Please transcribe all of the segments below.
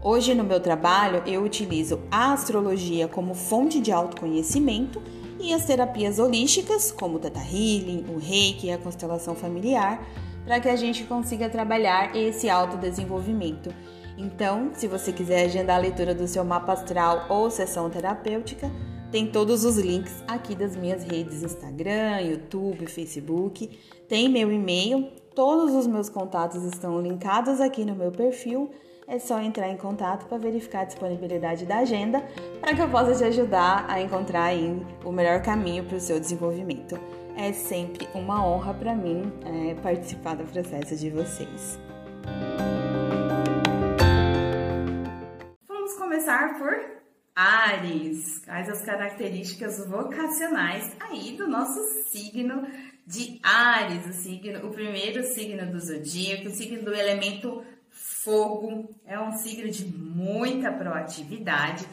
Hoje no meu trabalho eu utilizo a astrologia como fonte de autoconhecimento e as terapias holísticas, como o Teta Healing, o Reiki e a constelação familiar, para que a gente consiga trabalhar esse autodesenvolvimento. Então, se você quiser agendar a leitura do seu mapa astral ou sessão terapêutica, tem todos os links aqui das minhas redes Instagram, YouTube, Facebook. Tem meu e-mail, todos os meus contatos estão linkados aqui no meu perfil é só entrar em contato para verificar a disponibilidade da agenda para que eu possa te ajudar a encontrar o melhor caminho para o seu desenvolvimento. É sempre uma honra para mim é, participar do processo de vocês. Vamos começar por Ares, quais as características vocacionais aí do nosso signo de Ares, o signo, o primeiro signo do zodíaco, o signo do elemento fogo, é um signo de muita proatividade.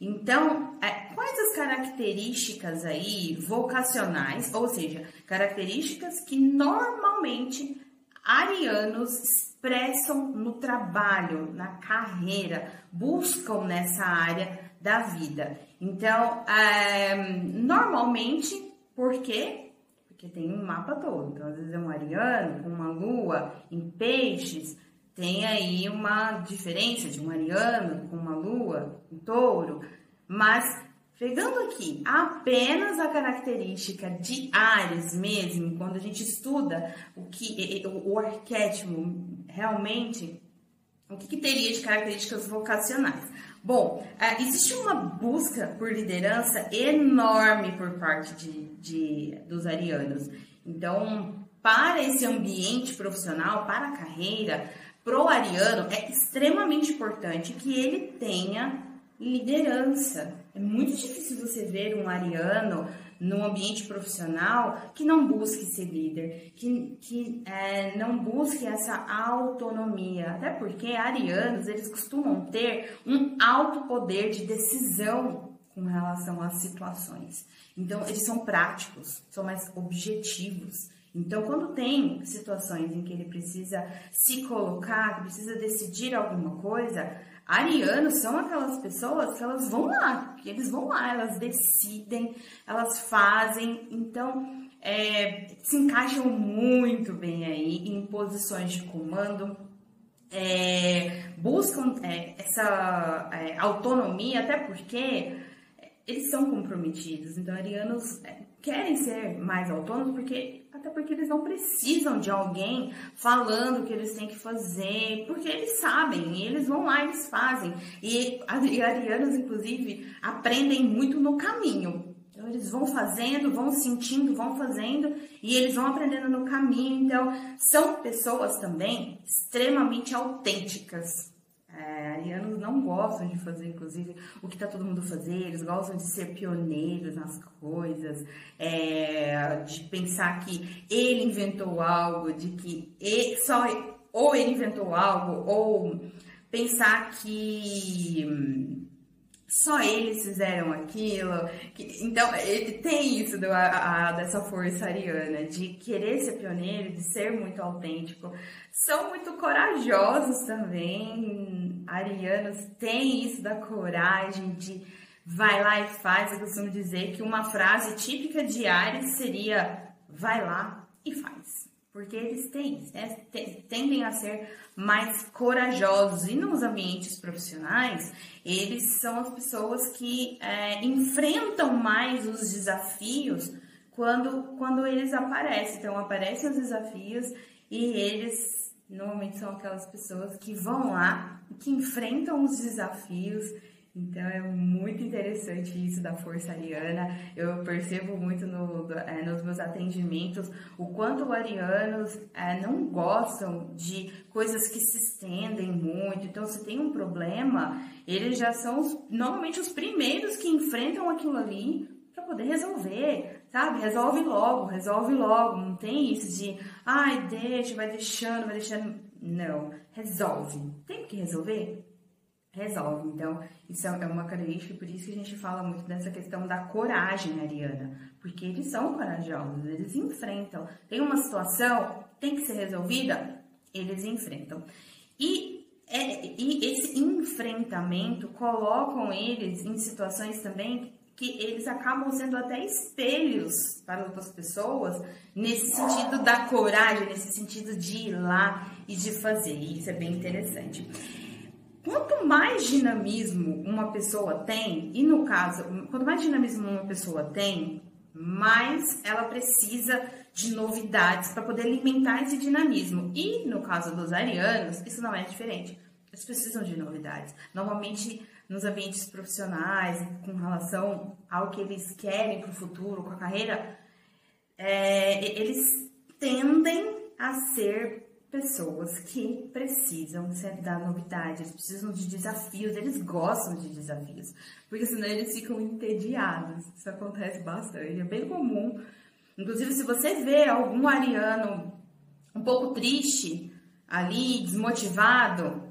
Então, é, quais as características aí vocacionais, ou seja, características que normalmente arianos expressam no trabalho, na carreira, buscam nessa área da vida. Então, é, normalmente, por quê? Porque tem um mapa todo. Então, às vezes é um ariano com uma lua em peixes, tem aí uma diferença de um ariano com uma lua, um touro, mas pegando aqui apenas a característica de Ares mesmo, quando a gente estuda o que o, arquétipo realmente, o que, que, teria de características vocacionais? Bom, é, existe uma busca por liderança enorme por parte de, de, dos arianos. Então, para esse ambiente profissional, para a carreira, pro ariano é extremamente importante que ele tenha liderança. É muito difícil você ver um ariano no ambiente profissional que não busque ser líder, que, que é, não busque essa autonomia. Até porque arianos, eles costumam ter um alto poder de decisão com relação às situações. Então, eles são práticos, são mais objetivos. Então, quando tem situações em que ele precisa se colocar, precisa decidir alguma coisa, arianos são aquelas pessoas que elas vão lá, que eles vão lá, elas decidem, elas fazem, então é, se encaixam muito bem aí em posições de comando, é, buscam é, essa é, autonomia, até porque eles são comprometidos. Então, arianos é, querem ser mais autônomos porque até porque eles não precisam de alguém falando o que eles têm que fazer, porque eles sabem, e eles vão lá e eles fazem. E arianos, inclusive, aprendem muito no caminho. Então, eles vão fazendo, vão sentindo, vão fazendo e eles vão aprendendo no caminho. Então, são pessoas também extremamente autênticas. É, arianos não gostam de fazer, inclusive, o que está todo mundo fazendo, eles gostam de ser pioneiros nas coisas, é, de pensar que ele inventou algo, de que ele, só ou ele inventou algo, ou pensar que só eles fizeram aquilo. Então, ele tem isso do, a, a, dessa força ariana, de querer ser pioneiro, de ser muito autêntico. São muito corajosos também. Arianos têm isso da coragem de vai lá e faz. Eu costumo dizer que uma frase típica de Ares seria vai lá e faz porque eles têm, é, tendem a ser mais corajosos. E nos ambientes profissionais, eles são as pessoas que é, enfrentam mais os desafios quando, quando eles aparecem. Então, aparecem os desafios e eles normalmente são aquelas pessoas que vão lá, que enfrentam os desafios Então é muito interessante isso da força ariana. Eu percebo muito no, é, nos meus atendimentos o quanto arianos é, não gostam de coisas que se estendem muito. Então, se tem um problema, eles já são os, normalmente os primeiros que enfrentam aquilo ali para poder resolver, sabe? Resolve logo, resolve logo. Não tem isso de, ai, deixa, vai deixando, vai deixando. Não, resolve. Tem que resolver? Resolve. Então, isso é uma característica, por isso que a gente fala muito dessa questão da coragem ariana, porque eles são corajosos, eles enfrentam. Tem uma situação, tem que ser resolvida, eles enfrentam. E, é, e esse enfrentamento colocam eles em situações também que eles acabam sendo até espelhos para outras pessoas nesse sentido da coragem, nesse sentido de ir lá e de fazer. Isso é bem interessante. Quanto mais dinamismo uma pessoa tem, e no caso, quanto mais dinamismo uma pessoa tem, mais ela precisa de novidades para poder alimentar esse dinamismo. E no caso dos arianos, isso não é diferente. Eles precisam de novidades. Normalmente, nos ambientes profissionais, com relação ao que eles querem para o futuro, com a carreira, é, eles tendem a ser pessoas que precisam dar novidade, eles precisam de desafios, eles gostam de desafios, porque senão eles ficam entediados. Isso acontece bastante, é bem comum. Inclusive, se você vê algum ariano um pouco triste, ali, desmotivado,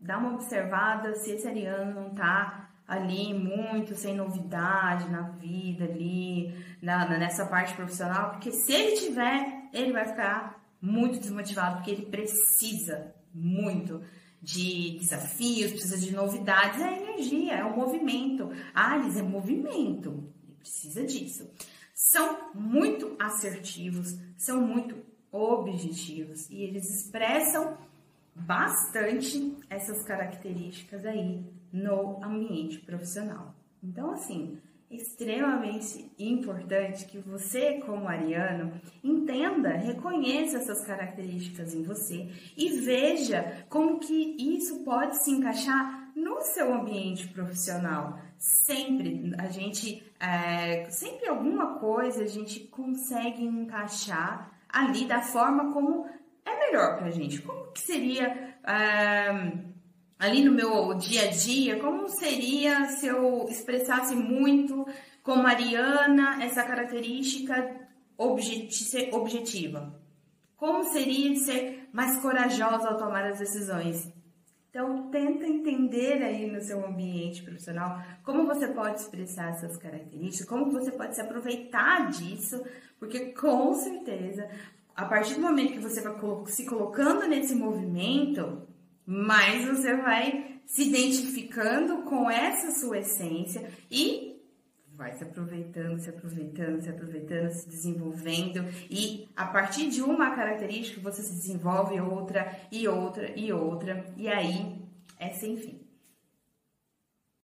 dá uma observada se esse ariano não tá ali muito sem novidade na vida ali, na, nessa parte profissional, porque se ele tiver, ele vai ficar muito desmotivado, porque ele precisa muito de desafios, precisa de novidades, é energia, é o movimento. Ares é movimento, ele precisa disso. São muito assertivos, são muito objetivos e eles expressam bastante essas características aí no ambiente profissional. Então, assim, extremamente importante que você, como ariano, entenda, reconheça essas características em você e veja como que isso pode se encaixar no seu ambiente profissional. Sempre a gente, é, sempre alguma coisa a gente consegue encaixar ali da forma como é melhor pra gente. Como que seria é, ali no meu dia a dia, como seria se eu expressasse muito com Mariana essa característica objetiva? Como seria ser mais corajosa ao tomar as decisões? Então, tenta entender aí no seu ambiente profissional como você pode expressar essas características, como você pode se aproveitar disso, porque com certeza, a partir do momento que você vai se colocando nesse movimento, mais você vai se identificando com essa sua essência e vai se aproveitando, se aproveitando, se aproveitando, se desenvolvendo e a partir de uma característica você se desenvolve outra e outra e outra e aí é sem fim.